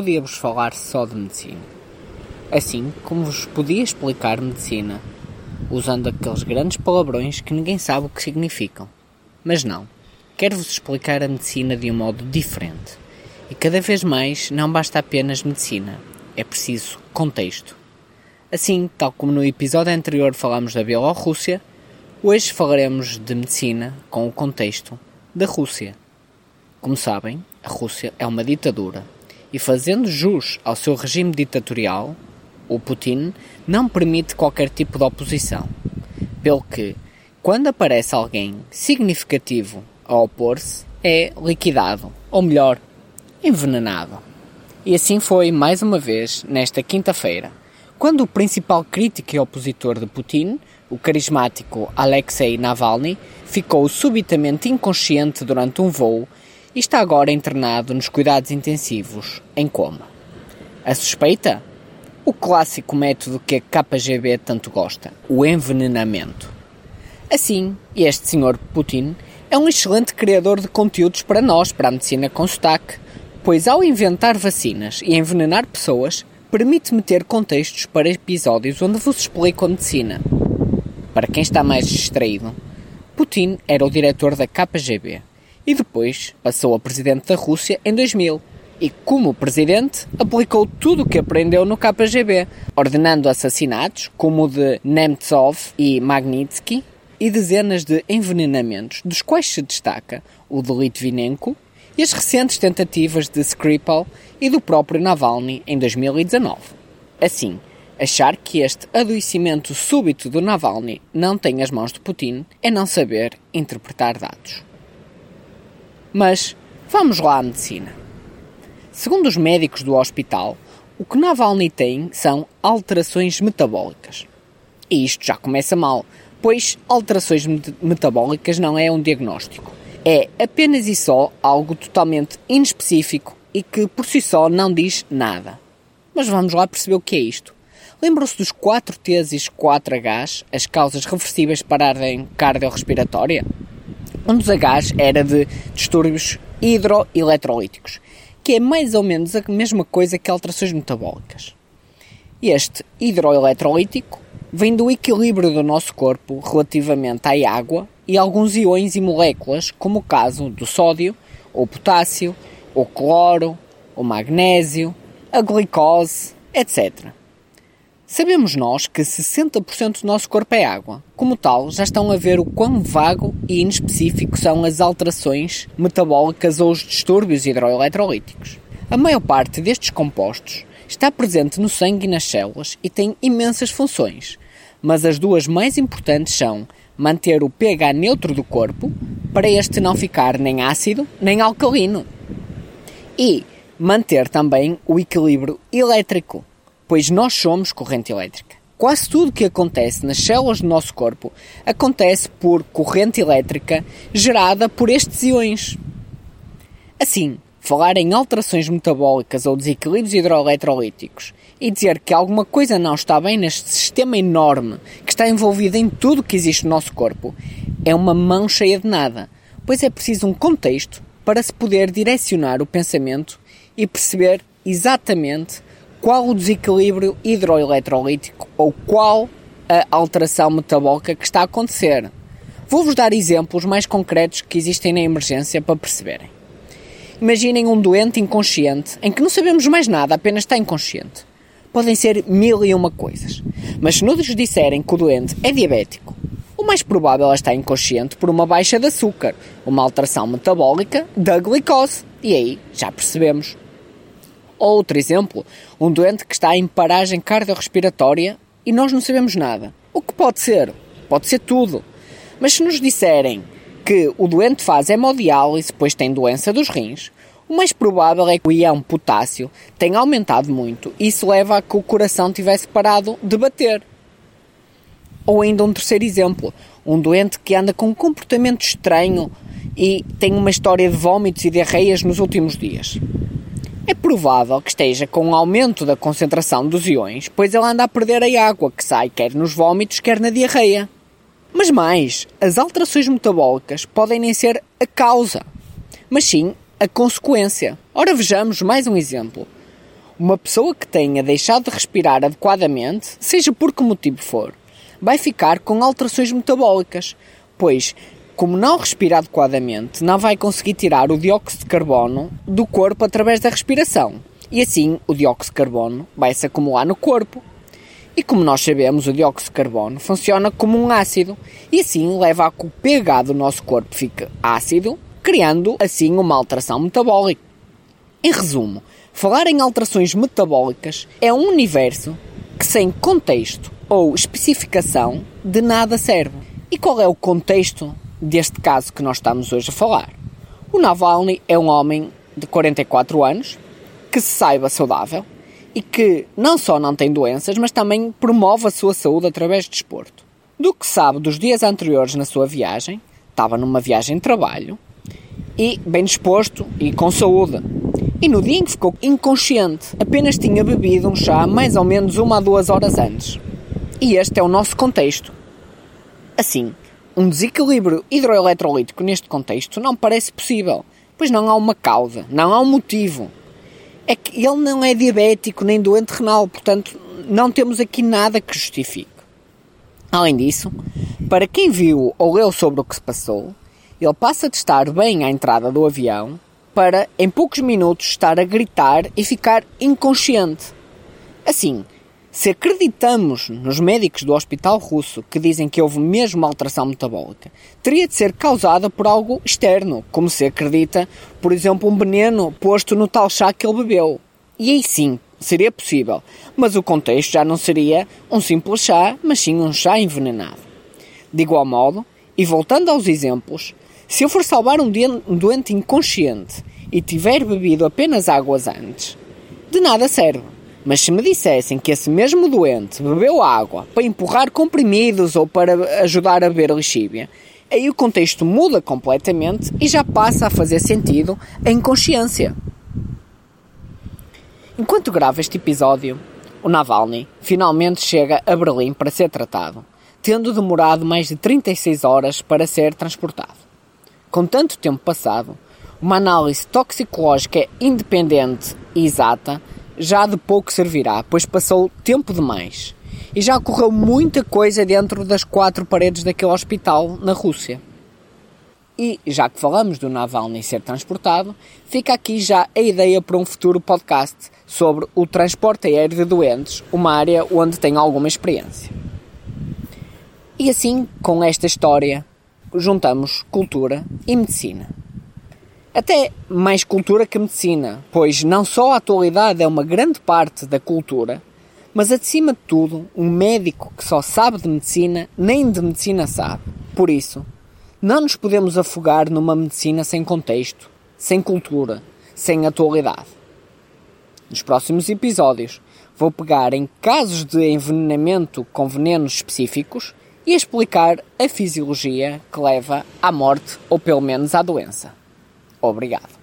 podia-vos falar só de medicina. Assim como vos podia explicar medicina, usando aqueles grandes palavrões que ninguém sabe o que significam. Mas não, quero-vos explicar a medicina de um modo diferente. E cada vez mais não basta apenas medicina, é preciso contexto. Assim, tal como no episódio anterior falámos da Bielorrússia, hoje falaremos de medicina com o contexto da Rússia. Como sabem, a Rússia é uma ditadura e, fazendo jus ao seu regime ditatorial, o Putin não permite qualquer tipo de oposição. Pelo que, quando aparece alguém significativo a opor-se, é liquidado, ou melhor, envenenado. E assim foi mais uma vez nesta quinta-feira, quando o principal crítico e opositor de Putin, o carismático Alexei Navalny, ficou subitamente inconsciente durante um voo e está agora internado nos cuidados intensivos, em coma. A suspeita? O clássico método que a KGB tanto gosta, o envenenamento. Assim, este senhor Putin é um excelente criador de conteúdos para nós, para a medicina com sotaque, pois ao inventar vacinas e envenenar pessoas, permite meter contextos para episódios onde vos explico a medicina. Para quem está mais distraído, Putin era o diretor da KGB e depois passou a presidente da Rússia em 2000 e, como presidente, aplicou tudo o que aprendeu no KGB, ordenando assassinatos como o de Nemtsov e Magnitsky e dezenas de envenenamentos, dos quais se destaca o de Litvinenko e as recentes tentativas de Skripal e do próprio Navalny em 2019. Assim, achar que este adoecimento súbito do Navalny não tem as mãos de Putin é não saber interpretar dados. Mas vamos lá à medicina. Segundo os médicos do hospital, o que Navalny tem são alterações metabólicas. E isto já começa mal, pois alterações metabólicas não é um diagnóstico. É apenas e só algo totalmente inespecífico e que por si só não diz nada. Mas vamos lá perceber o que é isto. Lembram-se dos 4 T's e 4 H's, as causas reversíveis para a ordem cardiorrespiratória? Um dos H's era de distúrbios hidroeletrolíticos, que é mais ou menos a mesma coisa que alterações metabólicas. Este hidroeletrolítico vem do equilíbrio do nosso corpo relativamente à água e alguns iões e moléculas, como o caso do sódio, ou potássio, o cloro, o magnésio, a glicose, etc. Sabemos nós que 60% do nosso corpo é água. Como tal, já estão a ver o quão vago e inespecífico são as alterações metabólicas ou os distúrbios hidroeletrolíticos. A maior parte destes compostos está presente no sangue e nas células e tem imensas funções, mas as duas mais importantes são manter o pH neutro do corpo, para este não ficar nem ácido nem alcalino, e manter também o equilíbrio elétrico pois nós somos corrente elétrica. Quase tudo que acontece nas células do nosso corpo acontece por corrente elétrica gerada por estes íons. Assim, falar em alterações metabólicas ou desequilíbrios hidroeletrolíticos e dizer que alguma coisa não está bem neste sistema enorme que está envolvido em tudo que existe no nosso corpo é uma mão cheia de nada, pois é preciso um contexto para se poder direcionar o pensamento e perceber exatamente qual o desequilíbrio hidroeletrolítico ou qual a alteração metabólica que está a acontecer. Vou-vos dar exemplos mais concretos que existem na emergência para perceberem. Imaginem um doente inconsciente em que não sabemos mais nada, apenas está inconsciente. Podem ser mil e uma coisas. Mas se nos disserem que o doente é diabético, o mais provável é estar inconsciente por uma baixa de açúcar, uma alteração metabólica da glicose. E aí já percebemos Outro exemplo, um doente que está em paragem cardiorrespiratória e nós não sabemos nada. O que pode ser? Pode ser tudo. Mas se nos disserem que o doente faz hemodiálise, pois tem doença dos rins, o mais provável é que o ião potássio tenha aumentado muito e isso leva a que o coração tivesse parado de bater. Ou ainda um terceiro exemplo, um doente que anda com um comportamento estranho e tem uma história de vômitos e diarreias nos últimos dias. É provável que esteja com um aumento da concentração dos iões, pois ele anda a perder a água que sai quer nos vômitos, quer na diarreia. Mas mais, as alterações metabólicas podem nem ser a causa, mas sim a consequência. Ora vejamos mais um exemplo. Uma pessoa que tenha deixado de respirar adequadamente, seja por que motivo for, vai ficar com alterações metabólicas, pois, como não respira adequadamente, não vai conseguir tirar o dióxido de carbono do corpo através da respiração. E assim, o dióxido de carbono vai se acumular no corpo. E como nós sabemos, o dióxido de carbono funciona como um ácido e assim leva a que o pH do nosso corpo fique ácido, criando assim uma alteração metabólica. Em resumo, falar em alterações metabólicas é um universo que sem contexto ou especificação de nada serve. E qual é o contexto deste caso que nós estamos hoje a falar? O Navalny é um homem de 44 anos que se saiba saudável e que não só não tem doenças, mas também promove a sua saúde através de desporto. Do que sabe dos dias anteriores na sua viagem, estava numa viagem de trabalho e bem disposto e com saúde. E no dia em que ficou inconsciente, apenas tinha bebido um chá mais ou menos uma a duas horas antes. E este é o nosso contexto. Assim, um desequilíbrio hidroeletrolítico neste contexto não parece possível, pois não há uma causa, não há um motivo. É que ele não é diabético nem doente renal, portanto, não temos aqui nada que justifique. Além disso, para quem viu ou leu sobre o que se passou, ele passa de estar bem à entrada do avião para, em poucos minutos, estar a gritar e ficar inconsciente. Assim, se acreditamos nos médicos do hospital russo que dizem que houve mesmo alteração metabólica, teria de ser causada por algo externo, como se acredita, por exemplo, um veneno posto no tal chá que ele bebeu. E aí sim, seria possível, mas o contexto já não seria um simples chá, mas sim um chá envenenado. De igual modo, e voltando aos exemplos, se eu for salvar um doente inconsciente e tiver bebido apenas águas antes, de nada serve. Mas se me dissessem que esse mesmo doente bebeu água para empurrar comprimidos ou para ajudar a beber lixívia, aí o contexto muda completamente e já passa a fazer sentido a inconsciência. Enquanto grava este episódio, o Navalny finalmente chega a Berlim para ser tratado, tendo demorado mais de 36 horas para ser transportado. Com tanto tempo passado, uma análise toxicológica independente e exata já de pouco servirá, pois passou tempo demais. E já ocorreu muita coisa dentro das quatro paredes daquele hospital na Rússia. E, já que falamos do Navalny ser transportado, fica aqui já a ideia para um futuro podcast sobre o transporte aéreo de doentes, uma área onde tenho alguma experiência. E assim, com esta história, juntamos cultura e medicina. Até mais cultura que medicina, pois não só a atualidade é uma grande parte da cultura, mas acima de tudo, um médico que só sabe de medicina nem de medicina sabe. Por isso, não nos podemos afogar numa medicina sem contexto, sem cultura, sem atualidade. Nos próximos episódios, vou pegar em casos de envenenamento com venenos específicos e explicar a fisiologia que leva à morte ou pelo menos à doença. Obrigado.